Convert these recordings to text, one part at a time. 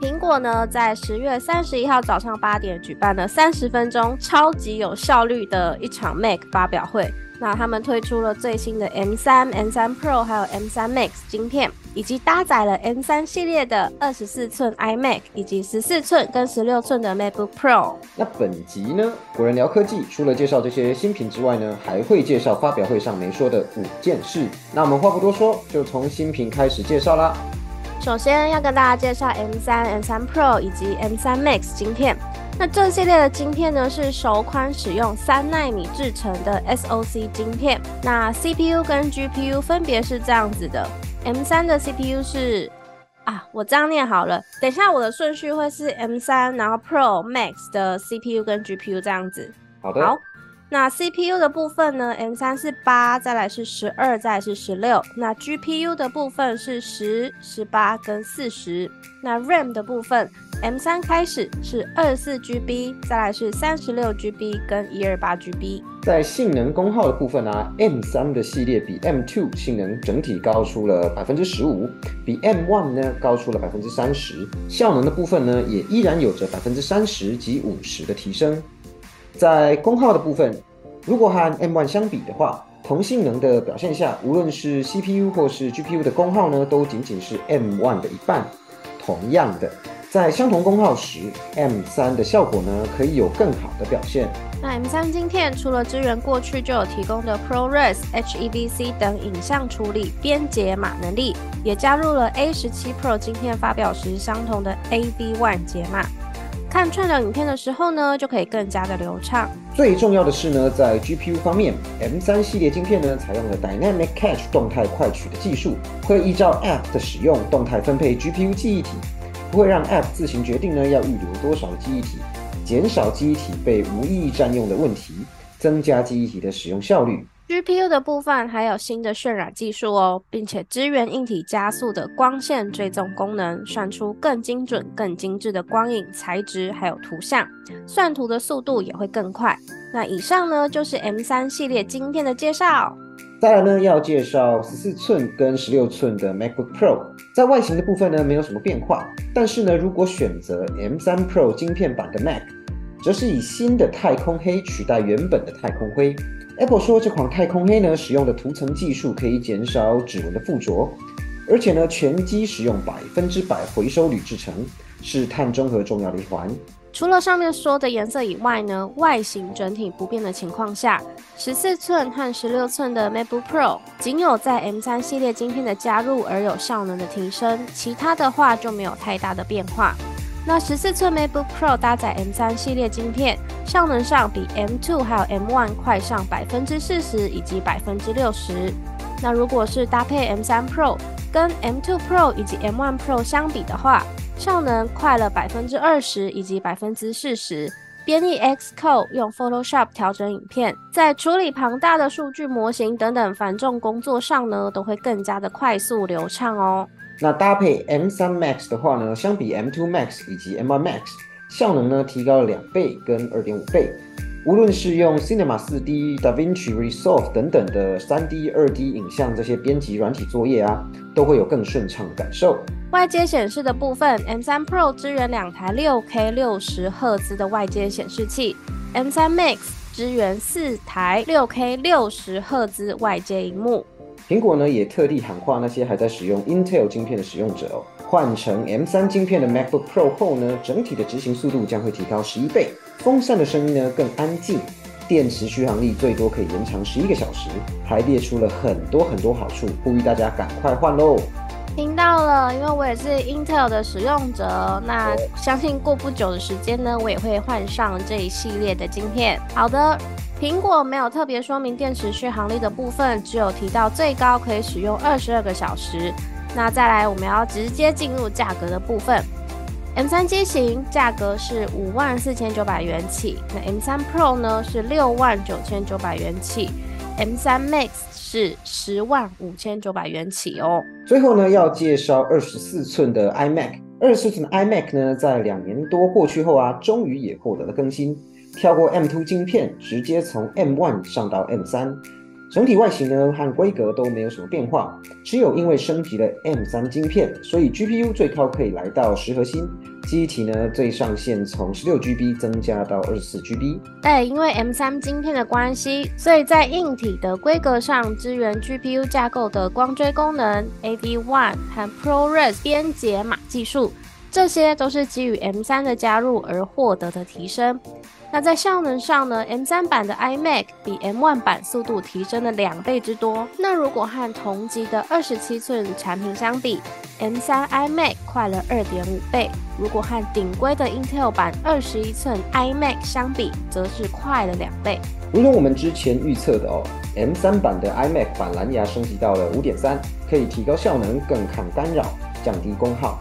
苹果呢，在十月三十一号早上八点举办了三十分钟超级有效率的一场 Mac 发表会。那他们推出了最新的 M3、M3 Pro 还有 M3 Max 晶片，以及搭载了 M3 系列的二十四寸 iMac 以及十四寸跟十六寸的 MacBook Pro。那本集呢，果然聊科技，除了介绍这些新品之外呢，还会介绍发表会上没说的五件事。那我们话不多说，就从新品开始介绍啦。首先要跟大家介绍 M3、M3 Pro 以及 M3 Max 晶片。那这系列的晶片呢，是首款使用三纳米制成的 SOC 晶片。那 CPU 跟 GPU 分别是这样子的：M3 的 CPU 是啊，我这样念好了。等一下我的顺序会是 M3，然后 Pro、Max 的 CPU 跟 GPU 这样子。好的。好，那 CPU 的部分呢，M3 是八，再来是十二，再来是十六。那 GPU 的部分是十、十八跟四十。那 RAM 的部分。M 三开始是二四 GB，再来是三十六 GB 跟一二八 GB。在性能功耗的部分呢，M 三的系列比 M two 性能整体高出了百分之十五，比 M one 呢高出了百分之三十。效能的部分呢，也依然有着百分之三十及五十的提升。在功耗的部分，如果和 M one 相比的话，同性能的表现下，无论是 CPU 或是 GPU 的功耗呢，都仅仅是 M one 的一半。同样的。在相同功耗时，M3 的效果呢可以有更好的表现。那 M3 晶片除了支援过去就有提供的 ProRes、HEVC 等影像处理编解码能力，也加入了 A17 Pro 晶片发表时相同的 AV1 解码。看串流影片的时候呢，就可以更加的流畅。最重要的是呢，在 GPU 方面，M3 系列晶片呢采用了 Dynamic Cache 动态快取的技术，会依照 App 的使用动态分配 GPU 记忆体。不会让 App 自行决定呢要预留多少记忆体，减少记忆体被无意义占用的问题，增加记忆体的使用效率。GPU 的部分还有新的渲染技术哦，并且支援硬体加速的光线追踪功能，算出更精准、更精致的光影材质，还有图像，算图的速度也会更快。那以上呢就是 M3 系列晶片的介绍。再来呢，要介绍十四寸跟十六寸的 MacBook Pro，在外形的部分呢，没有什么变化。但是呢，如果选择 M3 Pro 晶片版的 Mac，则是以新的太空黑取代原本的太空灰。Apple 说，这款太空黑呢，使用的涂层技术可以减少指纹的附着，而且呢，全机使用百分之百回收铝制成，是碳中和重要的一环。除了上面说的颜色以外呢，外形整体不变的情况下，十四寸和十六寸的 MacBook Pro 仅有在 M3 系列晶片的加入而有效能的提升，其他的话就没有太大的变化。那十四寸 MacBook Pro 搭载 M3 系列晶片，效能上比 M2 还有 M1 快上百分之四十以及百分之六十。那如果是搭配 M3 Pro 跟 M2 Pro 以及 M1 Pro 相比的话，效能快了百分之二十以及百分之四十。编译 Xcode 用 Photoshop 调整影片，在处理庞大的数据模型等等繁重工作上呢，都会更加的快速流畅哦。那搭配 M3 Max 的话呢，相比 M2 Max 以及 M1 Max，效能呢提高了两倍跟二点五倍。无论是用 Cinema 4D、DaVinci Resolve 等等的 3D、2D 影像这些编辑软体作业啊，都会有更顺畅的感受。外接显示的部分，M3 Pro 支援两台 6K 六十赫兹的外接显示器，M3 Max 支援四台 6K 六十赫兹外接荧幕。苹果呢也特地喊话那些还在使用 Intel 晶片的使用者哦，换成 M3 晶片的 MacBook Pro 后呢，整体的执行速度将会提高十一倍。风扇的声音呢更安静，电池续航力最多可以延长十一个小时，排列出了很多很多好处，呼吁大家赶快换喽！听到了，因为我也是 Intel 的使用者，那相信过不久的时间呢，我也会换上这一系列的晶片。好的，苹果没有特别说明电池续航力的部分，只有提到最高可以使用二十二个小时。那再来，我们要直接进入价格的部分。M3 机型价格是五万四千九百元起，那 M3 Pro 呢是六万九千九百元起。M3 Max 是十万五千九百元起哦。最后呢，要介绍二十四寸的 iMac。二十四寸的 iMac 呢，在两年多过去后啊，终于也获得了更新，跳过 M2 晶片，直接从 M1 上到 M3。整体外形呢和规格都没有什么变化，只有因为升级了 M3 晶片，所以 GPU 最高可以来到十核心，机体呢最上限从十六 GB 增加到二十四 GB。对，因为 M3 晶片的关系，所以在硬体的规格上支援 GPU 架构的光追功能、AV1 和 ProRes 编解码技术，这些都是基于 M3 的加入而获得的提升。那在效能上呢？M3 版的 iMac 比 M1 版速度提升了两倍之多。那如果和同级的二十七寸产品相比，M3 iMac 快了二点五倍。如果和顶规的 Intel 版二十一寸 iMac 相比，则是快了两倍。如同我们之前预测的哦，M3 版的 iMac 版蓝牙升级到了五点三，可以提高效能，更抗干扰，降低功耗。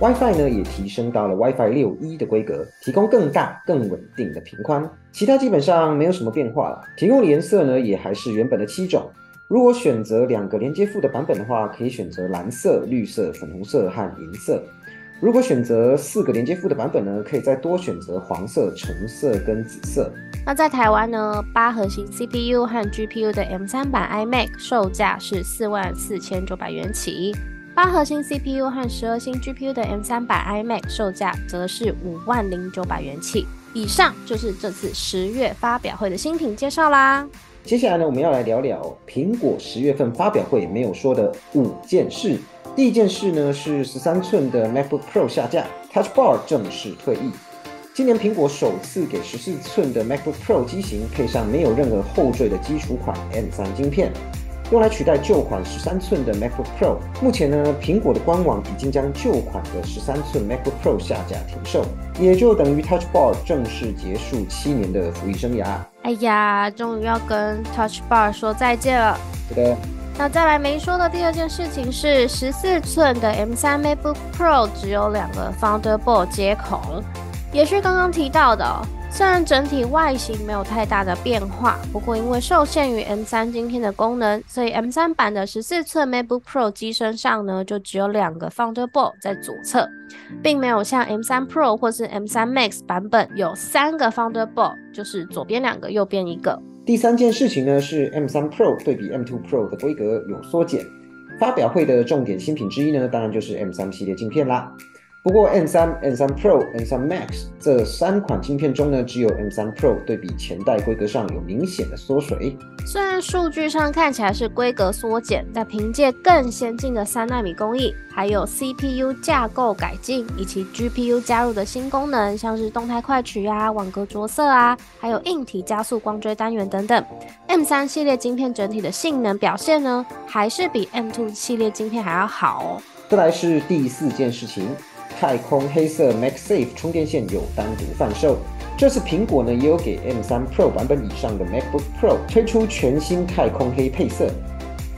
WiFi 呢也提升到了 WiFi 六一的规格，提供更大、更稳定的频宽。其他基本上没有什么变化了。提供的颜色呢也还是原本的七种。如果选择两个连接副的版本的话，可以选择蓝色、绿色、粉红色和银色。如果选择四个连接副的版本呢，可以再多选择黄色、橙色跟紫色。那在台湾呢，八核心 CPU 和 GPU 的 M3 版 iMac 售价是四万四千九百元起。八核心 CPU 和十二星 GPU 的 M3 版 iMac 售价则是五万零九百元起。以上就是这次十月发表会的新品介绍啦。接下来呢，我们要来聊聊苹果十月份发表会没有说的五件事。第一件事呢是十三寸的 MacBook Pro 下架，Touch Bar 正式退役。今年苹果首次给十四寸的 MacBook Pro 机型配上没有任何后缀的基础款 M3 晶片。用来取代旧款十三寸的 MacBook Pro。目前呢，苹果的官网已经将旧款的十三寸 MacBook Pro 下架停售，也就等于 Touch Bar 正式结束七年的服役生涯。哎呀，终于要跟 Touch Bar 说再见了。是的。那再来没说的第二件事情是，十四寸的 M3 MacBook Pro 只有两个 Thunderbolt 接口，也是刚刚提到的。虽然整体外形没有太大的变化，不过因为受限于 M3 晶片的功能，所以 M3 版的十四寸 MacBook Pro 机身上呢，就只有两个 Thunderbolt 在左侧，并没有像 M3 Pro 或是 M3 Max 版本有三个 Thunderbolt，就是左边两个，右边一个。第三件事情呢是 M3 Pro 对比 M2 Pro 的规格有缩减。发表会的重点新品之一呢，当然就是 M3 系列镜片啦。不过，M3、M3 Pro、M3 Max 这三款晶片中呢，只有 M3 Pro 对比前代规格上有明显的缩水。虽然数据上看起来是规格缩减，但凭借更先进的三纳米工艺，还有 CPU 架构改进以及 GPU 加入的新功能，像是动态快取啊、网格着色啊，还有硬体加速光追单元等等，M3 系列晶片整体的性能表现呢，还是比 M2 系列晶片还要好哦。再来是第四件事情。太空黑色 MagSafe 充电线有单独贩售。这次苹果呢也有给 M3 Pro 版本以上的 MacBook Pro 推出全新太空黑配色，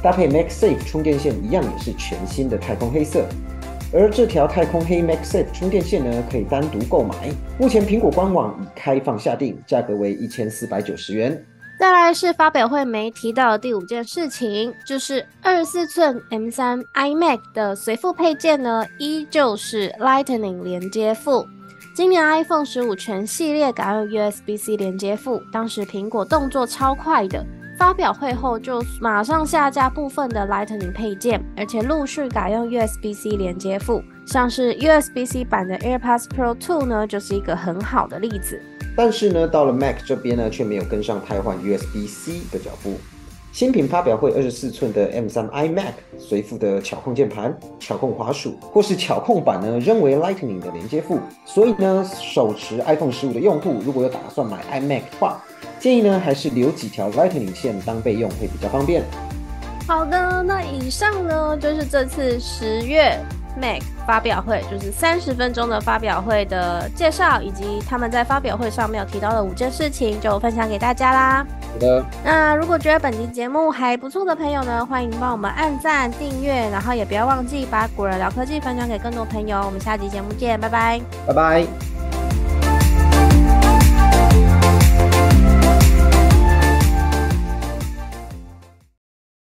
搭配 MagSafe 充电线一样也是全新的太空黑色。而这条太空黑 MagSafe 充电线呢可以单独购买，目前苹果官网已开放下定，价格为一千四百九十元。再来是发表会没提到的第五件事情，就是二十四寸 M 三 iMac 的随附配件呢，依旧是 Lightning 连接副。今年 iPhone 十五全系列改用 USB-C 连接副，当时苹果动作超快的，发表会后就马上下架部分的 Lightning 配件，而且陆续改用 USB-C 连接副，像是 USB-C 版的 AirPods Pro 2呢，就是一个很好的例子。但是呢，到了 Mac 这边呢，却没有跟上太换 USB-C 的脚步。新品发表会，二十四寸的 M3 iMac 随附的巧控键盘、巧控滑鼠或是巧控板呢，仍为 Lightning 的连接副。所以呢，手持 iPhone 十五的用户，如果有打算买 iMac 的话，建议呢还是留几条 Lightning 线当备用，会比较方便。好的，那以上呢就是这次十月。Mac 发表会就是三十分钟的发表会的介绍，以及他们在发表会上面有提到的五件事情，就分享给大家啦。好的，那如果觉得本期节目还不错的朋友呢，欢迎帮我们按赞、订阅，然后也不要忘记把古人聊科技分享给更多朋友。我们下期节目见，拜拜，拜拜。